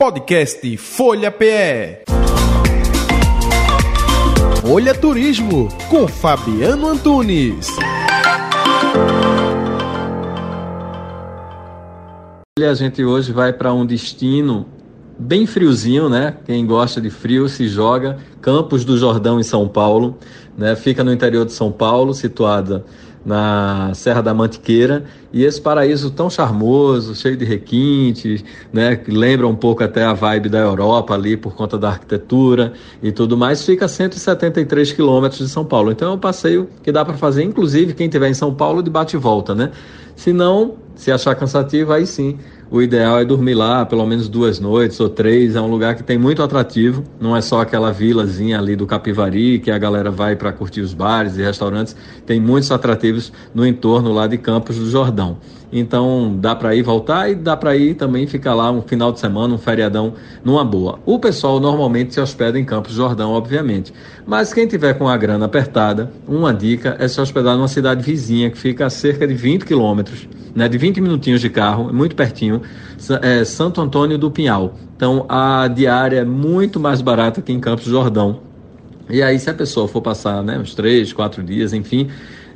Podcast Folha PE. Folha Turismo com Fabiano Antunes. A gente hoje vai para um destino bem friozinho, né? Quem gosta de frio se joga. Campos do Jordão em São Paulo, né? Fica no interior de São Paulo, situada na Serra da Mantiqueira, e esse paraíso tão charmoso, cheio de requintes, né, que lembra um pouco até a vibe da Europa ali por conta da arquitetura e tudo mais, fica a 173 quilômetros de São Paulo. Então é um passeio que dá para fazer, inclusive quem estiver em São Paulo, de bate e volta, né? Se não, se achar cansativo, aí sim o ideal é dormir lá pelo menos duas noites ou três. É um lugar que tem muito atrativo. Não é só aquela vilazinha ali do Capivari que a galera vai para curtir os bares e restaurantes. Tem muitos atrativos no entorno lá de Campos do Jordão. Então dá para ir voltar e dá para ir também ficar lá um final de semana, um feriadão numa boa. O pessoal normalmente se hospeda em Campos Jordão, obviamente. Mas quem tiver com a grana apertada, uma dica é se hospedar numa cidade vizinha que fica a cerca de 20 quilômetros, né, de 20 minutinhos de carro, muito pertinho, é Santo Antônio do Pinhal. Então a diária é muito mais barata que em Campos Jordão. E aí, se a pessoa for passar né, uns três, quatro dias, enfim,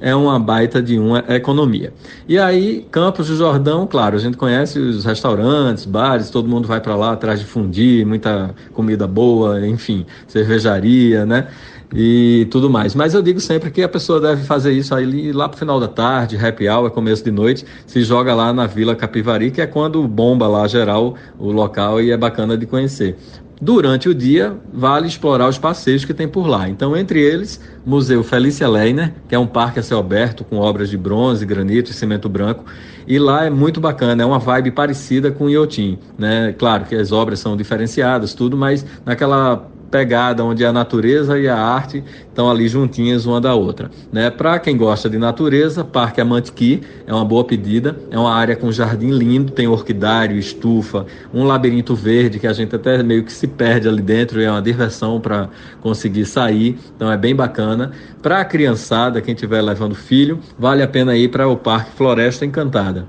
é uma baita de uma economia. E aí, Campos do Jordão, claro, a gente conhece os restaurantes, bares, todo mundo vai para lá atrás de fundir, muita comida boa, enfim, cervejaria, né? E tudo mais. Mas eu digo sempre que a pessoa deve fazer isso aí lá pro final da tarde, happy hour, começo de noite, se joga lá na Vila Capivari, que é quando bomba lá geral o local e é bacana de conhecer. Durante o dia, vale explorar os passeios que tem por lá. Então, entre eles, Museu Felícia Leiner, que é um parque a céu aberto com obras de bronze, granito e cimento branco. E lá é muito bacana, é uma vibe parecida com Iotim, né? Claro que as obras são diferenciadas, tudo, mas naquela pegada onde a natureza e a arte estão ali juntinhas uma da outra. Né? Para quem gosta de natureza, Parque Amantiqui é uma boa pedida. É uma área com jardim lindo, tem orquidário, estufa, um labirinto verde que a gente até meio que se perde ali dentro é uma diversão para conseguir sair. Então é bem bacana. Para a criançada, quem estiver levando filho, vale a pena ir para o Parque Floresta Encantada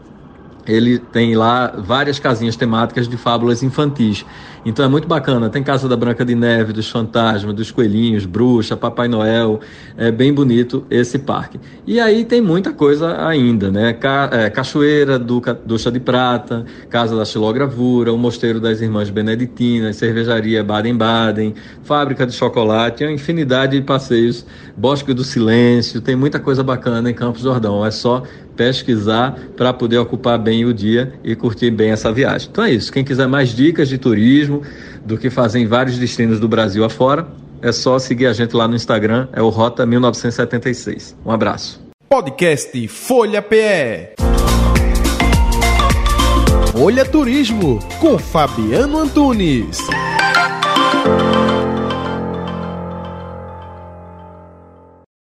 ele tem lá várias casinhas temáticas de fábulas infantis. Então é muito bacana. Tem Casa da Branca de Neve, dos Fantasmas, dos Coelhinhos, Bruxa, Papai Noel. É bem bonito esse parque. E aí tem muita coisa ainda, né? Ca é, Cachoeira, Duca, Ducha de Prata, Casa da Xilogravura, o Mosteiro das Irmãs Beneditinas, Cervejaria Baden-Baden, Fábrica de Chocolate, uma infinidade de passeios. Bosque do Silêncio, tem muita coisa bacana em Campos Jordão. É só pesquisar para poder ocupar bem o dia e curtir bem essa viagem. Então é isso. Quem quiser mais dicas de turismo, do que fazer em vários destinos do Brasil afora, é só seguir a gente lá no Instagram, é o Rota 1976. Um abraço. Podcast Folha PE. Folha Turismo com Fabiano Antunes.